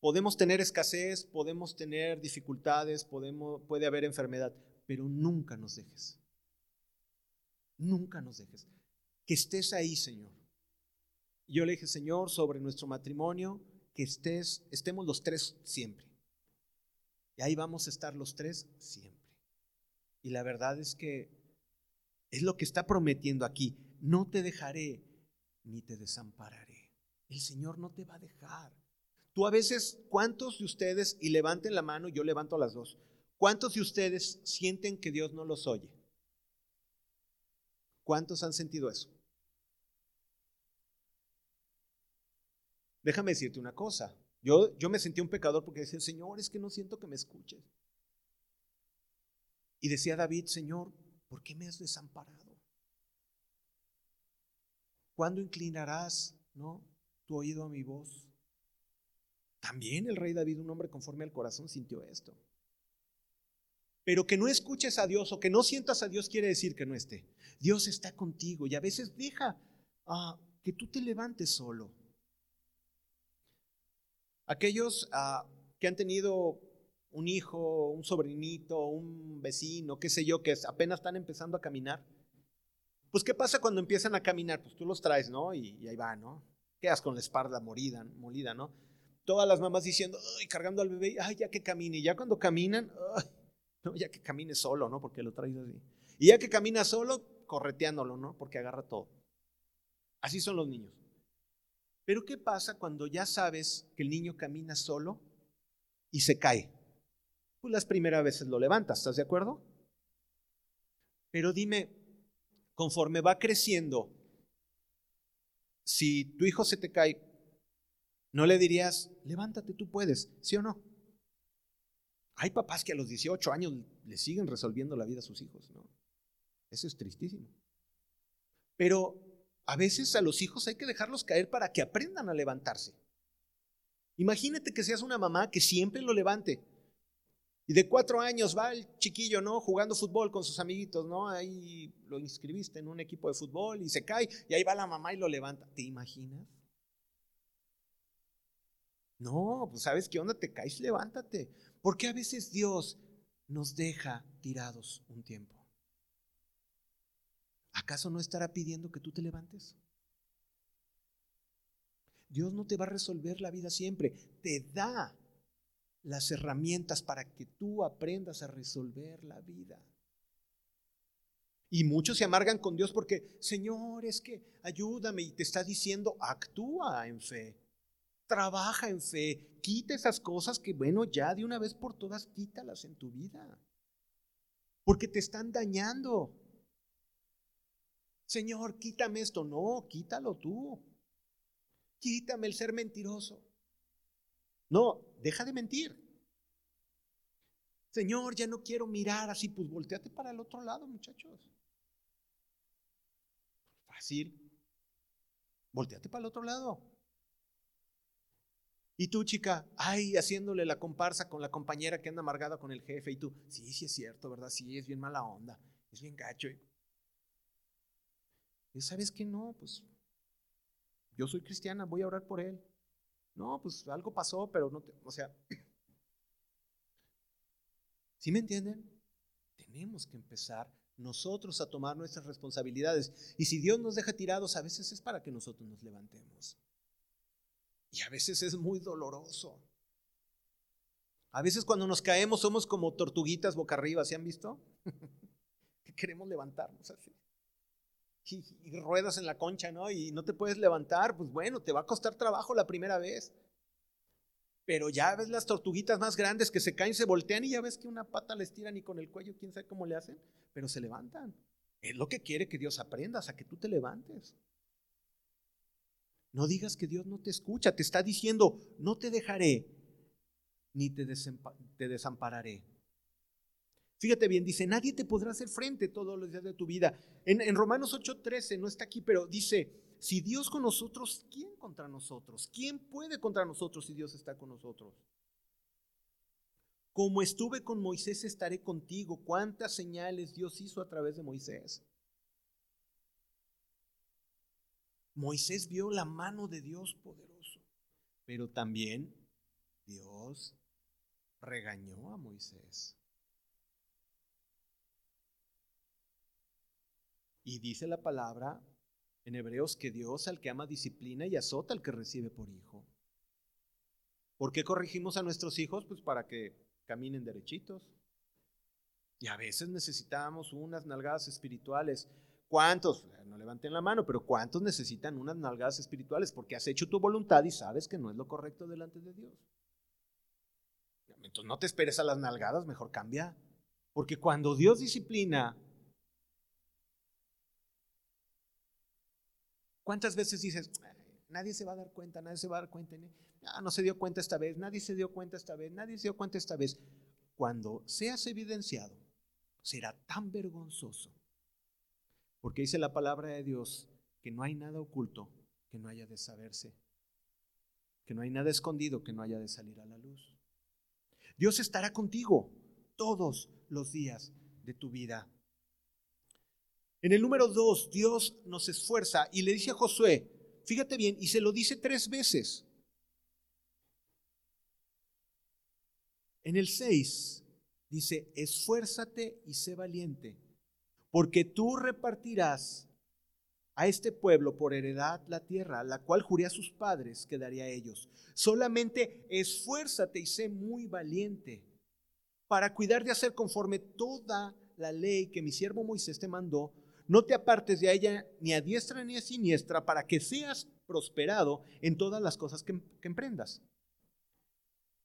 Podemos tener escasez, podemos tener dificultades, podemos, puede haber enfermedad, pero nunca nos dejes. Nunca nos dejes. Que estés ahí, Señor. Yo le dije, Señor, sobre nuestro matrimonio, que estés, estemos los tres siempre. Ahí vamos a estar los tres siempre. Y la verdad es que es lo que está prometiendo aquí. No te dejaré ni te desampararé. El Señor no te va a dejar. Tú a veces, ¿cuántos de ustedes, y levanten la mano, yo levanto las dos, ¿cuántos de ustedes sienten que Dios no los oye? ¿Cuántos han sentido eso? Déjame decirte una cosa. Yo, yo me sentí un pecador porque decía, Señor, es que no siento que me escuches. Y decía David, Señor, ¿por qué me has desamparado? ¿Cuándo inclinarás ¿no? tu oído a mi voz? También el rey David, un hombre conforme al corazón, sintió esto. Pero que no escuches a Dios o que no sientas a Dios quiere decir que no esté. Dios está contigo y a veces deja ah, que tú te levantes solo. Aquellos ah, que han tenido un hijo, un sobrinito, un vecino, qué sé yo, que apenas están empezando a caminar, pues ¿qué pasa cuando empiezan a caminar? Pues tú los traes, ¿no? Y, ahí va, ¿no? Quedas con la espalda morida, molida, ¿no? todas las mamás diciendo, ay, cargando al bebé, ay, ya que camine. Y ya cuando caminan, no, ya que camine solo, ¿no? Porque lo traes así. Y ya que camina solo, correteándolo, ¿no? Porque agarra todo. Así son los niños. Pero ¿qué pasa cuando ya sabes que el niño camina solo y se cae? Pues las primeras veces lo levantas, ¿estás de acuerdo? Pero dime, conforme va creciendo, si tu hijo se te cae, no le dirías, levántate, tú puedes, ¿sí o no? Hay papás que a los 18 años le siguen resolviendo la vida a sus hijos, ¿no? Eso es tristísimo. Pero a veces a los hijos hay que dejarlos caer para que aprendan a levantarse. Imagínate que seas una mamá que siempre lo levante. Y de cuatro años va el chiquillo, ¿no? Jugando fútbol con sus amiguitos, ¿no? Ahí lo inscribiste en un equipo de fútbol y se cae y ahí va la mamá y lo levanta. ¿Te imaginas? No, pues sabes qué onda, te caes, levántate. Porque a veces Dios nos deja tirados un tiempo. ¿Acaso no estará pidiendo que tú te levantes? Dios no te va a resolver la vida siempre, te da las herramientas para que tú aprendas a resolver la vida. Y muchos se amargan con Dios porque, Señor, es que ayúdame y te está diciendo, actúa en fe trabaja en fe, quita esas cosas que, bueno, ya de una vez por todas quítalas en tu vida, porque te están dañando. Señor, quítame esto. No, quítalo tú. Quítame el ser mentiroso. No, deja de mentir. Señor, ya no quiero mirar así, pues volteate para el otro lado, muchachos. Fácil. Volteate para el otro lado. Y tú, chica, ay, haciéndole la comparsa con la compañera que anda amargada con el jefe. Y tú, sí, sí es cierto, ¿verdad? Sí, es bien mala onda. Es bien gacho. Y sabes que no, pues yo soy cristiana, voy a orar por él. No, pues algo pasó, pero no, te, o sea, ¿Sí me entienden? Tenemos que empezar nosotros a tomar nuestras responsabilidades. Y si Dios nos deja tirados, a veces es para que nosotros nos levantemos. Y a veces es muy doloroso. A veces cuando nos caemos somos como tortuguitas boca arriba, ¿se han visto? que queremos levantarnos así. Y, ruedas en la concha, ¿no? Y no te puedes levantar, pues bueno, te va a costar trabajo la primera vez. Pero ya ves las tortuguitas más grandes que se caen, se voltean y ya ves que una pata les tiran y con el cuello, quién sabe cómo le hacen, pero se levantan. Es lo que quiere que Dios aprendas, a que tú te levantes. No digas que Dios no te escucha, te está diciendo, no te dejaré ni te desampararé. Fíjate bien, dice, nadie te podrá hacer frente todos los días de tu vida. En, en Romanos 8:13, no está aquí, pero dice, si Dios con nosotros, ¿quién contra nosotros? ¿Quién puede contra nosotros si Dios está con nosotros? Como estuve con Moisés, estaré contigo. ¿Cuántas señales Dios hizo a través de Moisés? Moisés vio la mano de Dios poderoso, pero también Dios regañó a Moisés. Y dice la palabra en Hebreos que Dios al que ama disciplina y azota al que recibe por hijo. ¿Por qué corregimos a nuestros hijos? Pues para que caminen derechitos. Y a veces necesitamos unas nalgadas espirituales. ¿Cuántos? No levanten la mano, pero ¿cuántos necesitan unas nalgadas espirituales? Porque has hecho tu voluntad y sabes que no es lo correcto delante de Dios. Entonces no te esperes a las nalgadas, mejor cambia. Porque cuando Dios disciplina ¿Cuántas veces dices, nadie se va a dar cuenta, nadie se va a dar cuenta? Ah, no se dio cuenta esta vez, nadie se dio cuenta esta vez, nadie se dio cuenta esta vez. Cuando seas evidenciado, será tan vergonzoso. Porque dice la palabra de Dios que no hay nada oculto que no haya de saberse, que no hay nada escondido que no haya de salir a la luz. Dios estará contigo todos los días de tu vida. En el número dos, Dios nos esfuerza y le dice a Josué, fíjate bien, y se lo dice tres veces. En el 6 dice, esfuérzate y sé valiente, porque tú repartirás a este pueblo por heredad la tierra, la cual juré a sus padres que daría a ellos. Solamente esfuérzate y sé muy valiente para cuidar de hacer conforme toda la ley que mi siervo Moisés te mandó no te apartes de ella ni a diestra ni a siniestra para que seas prosperado en todas las cosas que, emprendas.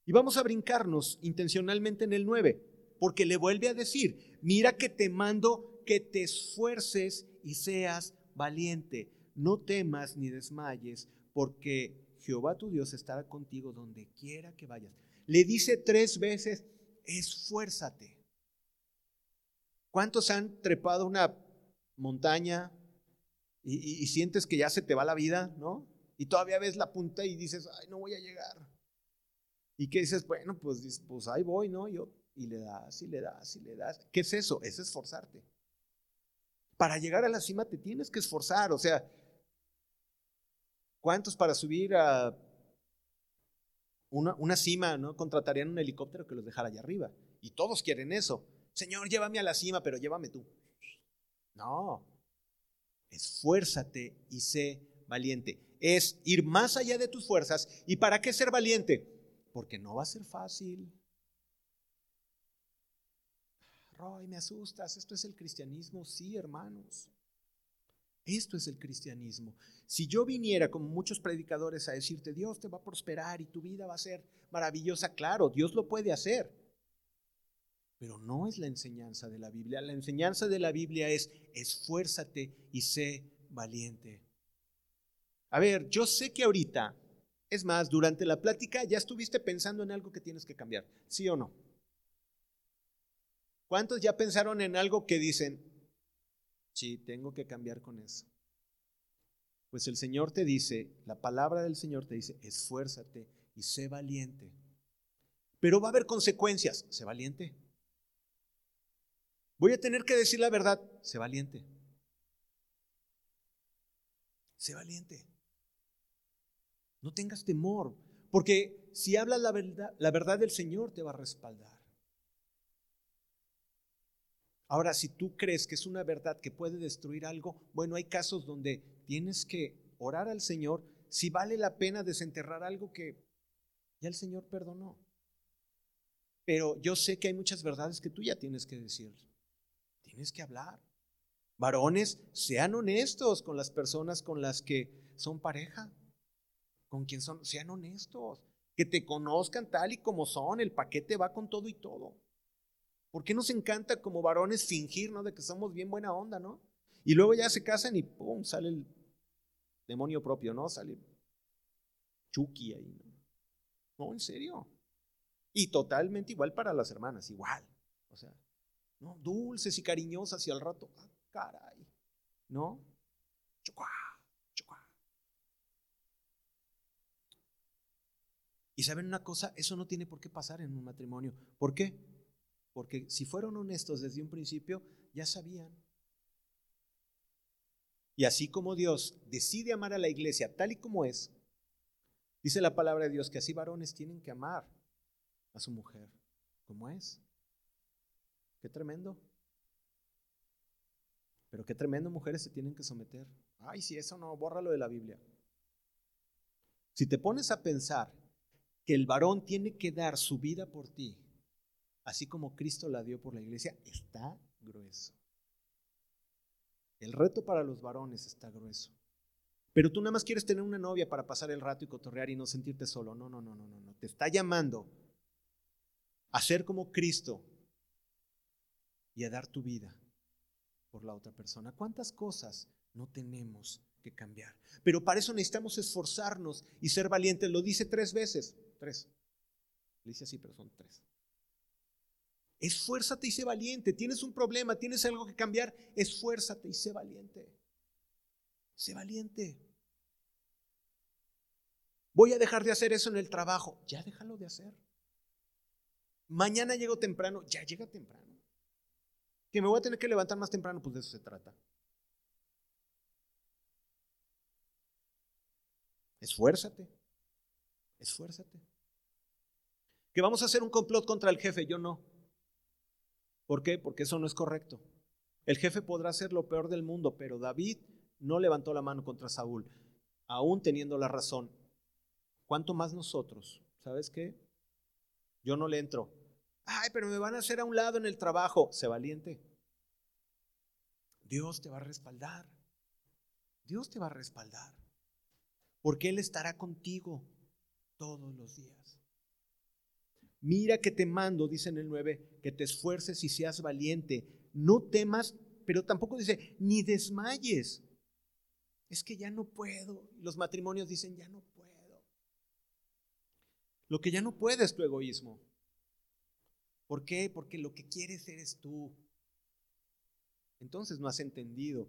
Y vamos a brincarnos intencionalmente en el 9, porque le vuelve a decir, mira que te mando que te esfuerces y seas valiente. No temas ni desmayes, porque Jehová tu Dios estará contigo donde quiera que vayas. Le dice tres veces, esfuérzate. ¿Cuántos han trepado una montaña y, sientes que ya se te va la vida, ¿no? Y todavía ves la punta y dices, ay, no voy a llegar. Y que dices, bueno, pues, pues ahí voy, ¿no? Yo, y le das, y le das, y le das. ¿Qué es eso? Es esforzarte. Para llegar a la cima te tienes que esforzar, o sea, ¿cuántos para subir a una, una cima, ¿no? Contratarían un helicóptero que los dejara allá arriba. Y todos quieren eso. Señor, llévame a la cima, pero llévame tú. No, esfuérzate y sé valiente. Es ir más allá de tus fuerzas. ¿Y para qué ser valiente? Porque no va a ser fácil. Roy, me asustas. Esto es el cristianismo. Sí, hermanos. Esto es el cristianismo. Si yo viniera, como muchos predicadores, a decirte, Dios te va a prosperar y tu vida va a ser maravillosa, claro, Dios lo puede hacer. Pero no es la enseñanza de la Biblia. La enseñanza de la Biblia es esfuérzate y sé valiente. A ver, yo sé que ahorita, es más, durante la plática ya estuviste pensando en algo que tienes que cambiar, ¿sí o no? ¿Cuántos ya pensaron en algo que dicen, sí, tengo que cambiar con eso? Pues el Señor te dice, la palabra del Señor te dice, esfuérzate y sé valiente. Pero va a haber consecuencias, sé valiente. Voy a tener que decir la verdad, sé valiente. Sé valiente. No tengas temor, porque si hablas la verdad, la verdad del Señor te va a respaldar. Ahora, si tú crees que es una verdad que puede destruir algo, bueno, hay casos donde tienes que orar al Señor si vale la pena desenterrar algo que ya el Señor perdonó. Pero yo sé que hay muchas verdades que tú ya tienes que decir. Tienes que hablar. Varones, sean honestos con las personas con las que son pareja, con quien son, sean honestos, que te conozcan tal y como son, el paquete va con todo y todo. ¿Por qué nos encanta como varones fingir, ¿no? De que somos bien buena onda, ¿no? Y luego ya se casan y ¡pum! sale el demonio propio, ¿no? Sale Chucky ahí, ¿no? No, en serio. Y totalmente igual para las hermanas, igual. O sea, ¿no? Dulces y cariñosas y al rato, ah, caray, ¿no? Chucuá, chucuá. Y saben una cosa, eso no tiene por qué pasar en un matrimonio. ¿Por qué? Porque si fueron honestos desde un principio, ya sabían. Y así como Dios decide amar a la iglesia tal y como es, dice la palabra de Dios que así varones tienen que amar a su mujer como es. Qué tremendo. Pero qué tremendo mujeres se tienen que someter. Ay, si eso no, bórralo de la Biblia. Si te pones a pensar que el varón tiene que dar su vida por ti, así como Cristo la dio por la iglesia, está grueso. El reto para los varones está grueso. Pero tú nada más quieres tener una novia para pasar el rato y cotorrear y no sentirte solo. No, no, no, no, no. Te está llamando a ser como Cristo y a dar tu vida por la otra persona. ¿Cuántas cosas no tenemos que cambiar? Pero para eso necesitamos esforzarnos y ser valientes. Lo dice tres veces. Tres. Lo dice así, pero son tres. Esfuérzate y sé valiente. Tienes un problema, tienes algo que cambiar. Esfuérzate y sé valiente. Sé valiente. Voy a dejar de hacer eso en el trabajo. Ya déjalo de hacer. Mañana llego temprano. Ya llega temprano. Que me voy a tener que levantar más temprano, pues de eso se trata. Esfuérzate. Esfuérzate. Que vamos a hacer un complot contra el jefe, yo no. ¿Por qué? Porque eso no es correcto. El jefe podrá ser lo peor del mundo, pero David no levantó la mano contra Saúl, aún teniendo la razón. ¿Cuánto más nosotros? ¿Sabes qué? Yo no le entro. Ay, pero me van a hacer a un lado en el trabajo. Sé valiente. Dios te va a respaldar. Dios te va a respaldar. Porque Él estará contigo todos los días. Mira que te mando, dice en el 9, que te esfuerces y seas valiente. No temas, pero tampoco dice, ni desmayes. Es que ya no puedo. Los matrimonios dicen, ya no puedo. Lo que ya no puedes es tu egoísmo. ¿Por qué? Porque lo que quieres eres tú. Entonces no has entendido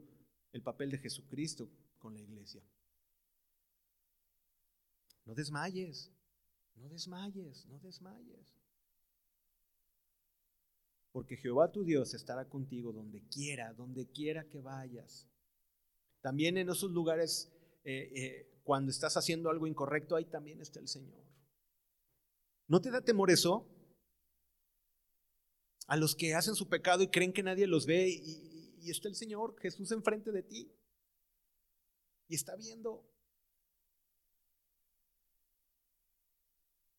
el papel de Jesucristo con la iglesia. No desmayes, no desmayes, no desmayes. Porque Jehová tu Dios estará contigo donde quiera, donde quiera que vayas. También en esos lugares, eh, eh, cuando estás haciendo algo incorrecto, ahí también está el Señor. ¿No te da temor eso? A los que hacen su pecado y creen que nadie los ve y, está el Señor Jesús enfrente de ti y está viendo.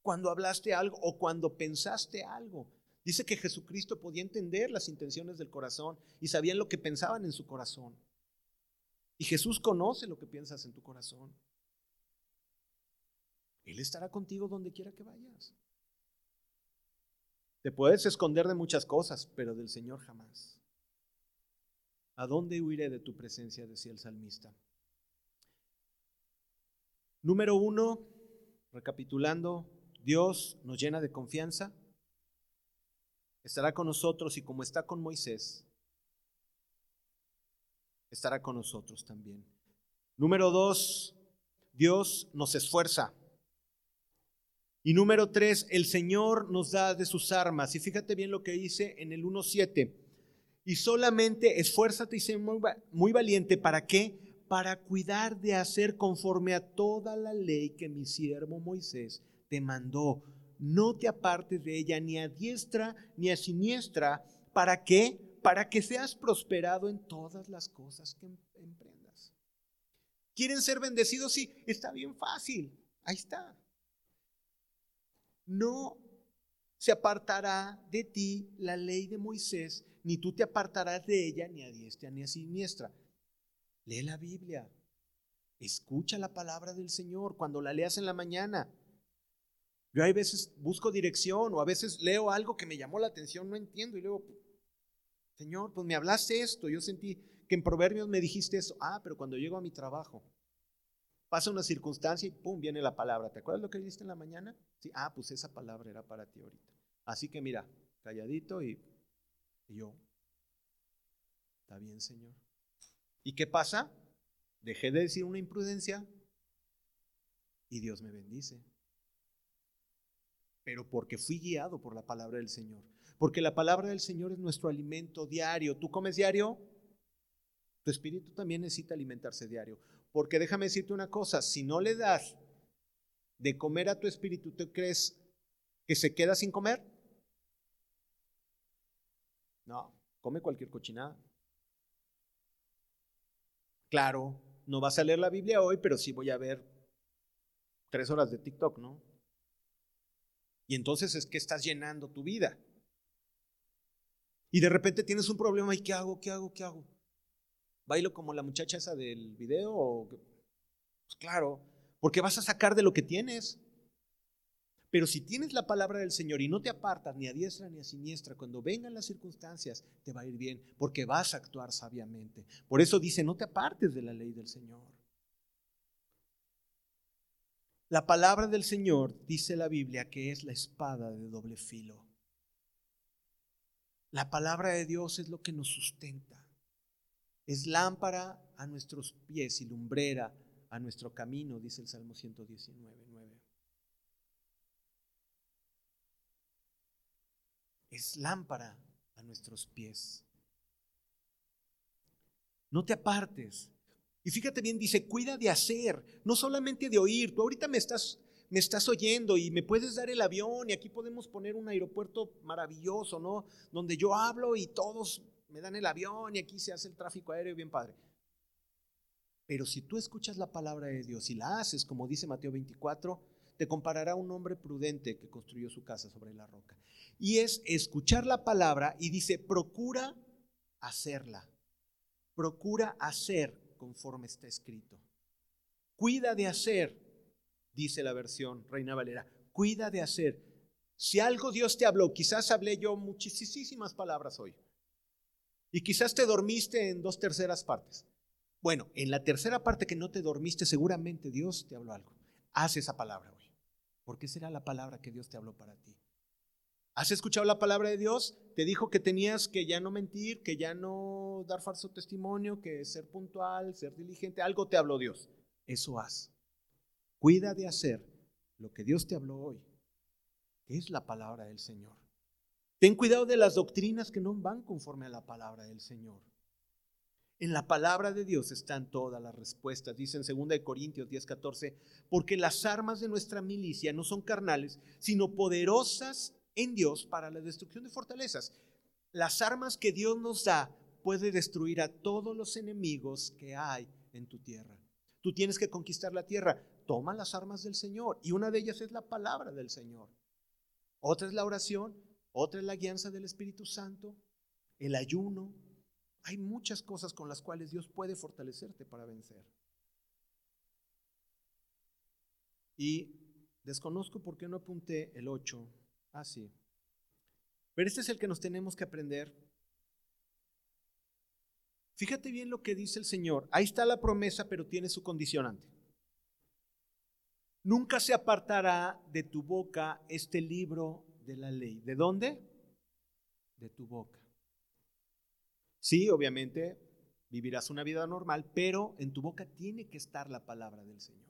Cuando hablaste algo o cuando pensaste algo. Dice que Jesucristo podía entender las intenciones del corazón y sabían lo que pensaban en su corazón. Y Jesús conoce lo que piensas en tu corazón. Él estará contigo donde quiera que vayas. Te puedes esconder de muchas cosas, pero del Señor jamás. ¿A dónde huiré de tu presencia? decía el salmista. Número uno, recapitulando, Dios nos llena de confianza, estará con nosotros y como está con Moisés, estará con nosotros también. Número dos, Dios nos esfuerza. Y número tres, el Señor nos da de sus armas. Y fíjate bien lo que dice en el 1.7. Y solamente esfuérzate y sé muy, muy valiente. ¿Para qué? Para cuidar de hacer conforme a toda la ley que mi siervo Moisés te mandó. No te apartes de ella ni a diestra ni a siniestra. ¿Para qué? Para que seas prosperado en todas las cosas que emprendas. ¿Quieren ser bendecidos? Sí, está bien fácil. Ahí está no se apartará de ti la ley de Moisés, ni tú te apartarás de ella ni a diestra ni a siniestra. Lee la Biblia, escucha la palabra del Señor cuando la leas en la mañana. Yo hay veces busco dirección o a veces leo algo que me llamó la atención, no entiendo y luego, Señor, pues me hablaste esto, yo sentí que en Proverbios me dijiste eso, ah, pero cuando llego a mi trabajo, pasa una circunstancia y pum, viene la palabra. ¿Te acuerdas lo que dijiste en la mañana? Sí, ah, pues esa palabra era para ti ahorita. Así que mira, calladito y, yo. Está bien, Señor. ¿Y qué pasa? Dejé de decir una imprudencia y Dios me bendice. Pero porque fui guiado por la palabra del Señor. Porque la palabra del Señor es nuestro alimento diario. ¿Tú comes diario? Tu espíritu también necesita alimentarse diario. Porque déjame decirte una cosa, si no le das de comer a tu espíritu, ¿tú crees que se queda sin comer? No, come cualquier cochinada. Claro, no vas a leer la Biblia hoy, pero sí voy a ver tres horas de TikTok, ¿no? Y entonces es que estás llenando tu vida. Y de repente tienes un problema y ¿qué hago? ¿Qué hago? ¿Qué hago? ¿Bailo como la muchacha esa del video? Pues claro, porque vas a sacar de lo que tienes. Pero si tienes la palabra del Señor y no te apartas ni a diestra ni a siniestra, cuando vengan las circunstancias, te va a ir bien, porque vas a actuar sabiamente. Por eso dice, no te apartes de la ley del Señor. La palabra del Señor, dice la Biblia, que es la espada de doble filo. La palabra de Dios es lo que nos sustenta es lámpara a nuestros pies y lumbrera a nuestro camino, dice el Salmo 119, 9. Es lámpara a nuestros pies. No te apartes. Y fíjate bien, dice, cuida de hacer, no solamente de oír. Tú ahorita me estás, me estás oyendo y me puedes dar el avión y aquí podemos poner un aeropuerto maravilloso, ¿no? Donde yo hablo y todos me dan el avión y aquí se hace el tráfico aéreo bien padre. Pero si tú escuchas la palabra de Dios y la haces, como dice Mateo 24, te comparará un hombre prudente que construyó su casa sobre la roca. Y es escuchar la palabra y dice, procura hacerla. Procura hacer conforme está escrito. Cuida de hacer, dice la versión Reina Valera. Cuida de hacer. Si algo Dios te habló, quizás hablé yo muchísimas palabras hoy. Y quizás te dormiste en dos terceras partes. Bueno, en la tercera parte que no te dormiste, seguramente Dios te habló algo. Haz esa palabra hoy. ¿Por qué será la palabra que Dios te habló para ti? ¿Has escuchado la palabra de Dios? Te dijo que tenías que ya no mentir, que ya no dar falso testimonio, que ser puntual, ser diligente. Algo te habló Dios. Eso haz. Cuida de hacer lo que Dios te habló hoy, que es la palabra del Señor. Ten cuidado de las doctrinas que no van conforme a la palabra del Señor. En la palabra de Dios están todas las respuestas. Dice en 2 Corintios 10:14, porque las armas de nuestra milicia no son carnales, sino poderosas en Dios para la destrucción de fortalezas. Las armas que Dios nos da puede destruir a todos los enemigos que hay en tu tierra. Tú tienes que conquistar la tierra. Toma las armas del Señor y una de ellas es la palabra del Señor. Otra es la oración otra es la guianza del Espíritu Santo, el ayuno. Hay muchas cosas con las cuales Dios puede fortalecerte para vencer. Y desconozco por qué no apunté el 8. Ah, sí. Pero este es el que nos tenemos que aprender. Fíjate bien lo que dice el Señor. Ahí está la promesa, pero tiene su condicionante. Nunca se apartará de tu boca este libro de la ley. ¿De dónde? De tu boca. Sí, obviamente vivirás una vida normal, pero en tu boca tiene que estar la palabra del Señor.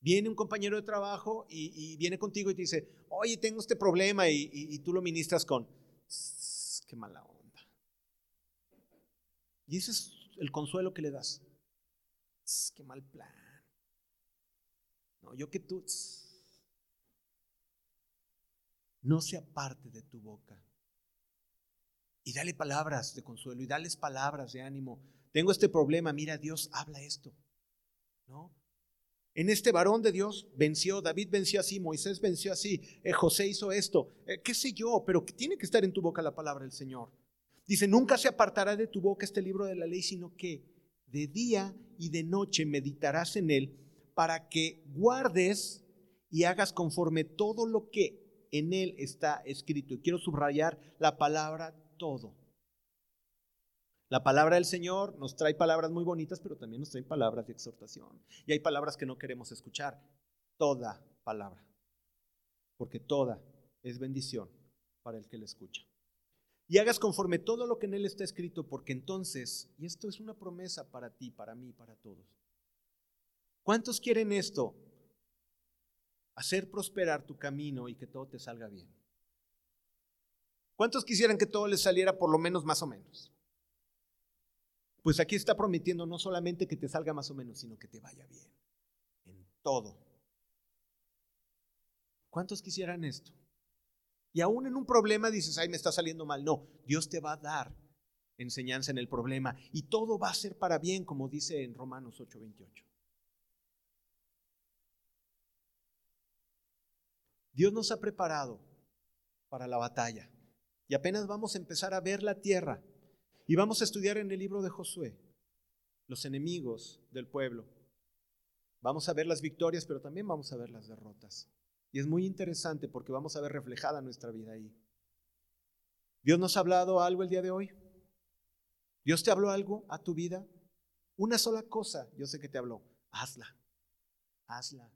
Viene un compañero de trabajo y, viene contigo y te dice, oye, tengo este problema y, tú lo ministras con, qué mala onda. Y ese es el consuelo que le das. Qué mal plan. No, yo que tú, no se aparte de tu boca. Y dale palabras de consuelo y dales palabras de ánimo. Tengo este problema, mira, Dios habla esto. ¿No? En este varón de Dios venció, David venció así, Moisés venció así, eh, José hizo esto, eh, qué sé yo, pero tiene que estar en tu boca la palabra del Señor. Dice, nunca se apartará de tu boca este libro de la ley, sino que de día y de noche meditarás en él para que guardes y hagas conforme todo lo que en él está escrito. Y quiero subrayar la palabra todo. La palabra del Señor nos trae palabras muy bonitas, pero también nos trae palabras de exhortación. Y hay palabras que no queremos escuchar. Toda palabra. Porque toda es bendición para el que la escucha. Y hagas conforme todo lo que en él está escrito, porque entonces, y esto es una promesa para ti, para mí, para todos. ¿Cuántos quieren esto? Hacer prosperar tu camino y que todo te salga bien. ¿Cuántos quisieran que todo les saliera por lo menos más o menos? Pues aquí está prometiendo no solamente que te salga más o menos, sino que te vaya bien en todo. ¿Cuántos quisieran esto? Y aún en un problema dices, ay, me está saliendo mal. No, Dios te va a dar enseñanza en el problema y todo va a ser para bien, como dice en Romanos 8:28. Dios nos ha preparado para la batalla y apenas vamos a empezar a ver la tierra y vamos a estudiar en el libro de Josué los enemigos del pueblo. Vamos a ver las victorias, pero también vamos a ver las derrotas. Y es muy interesante porque vamos a ver reflejada nuestra vida ahí. ¿Dios nos ha hablado algo el día de hoy? ¿Dios te habló algo a tu vida? Una sola cosa, yo sé que te habló. Hazla, hazla.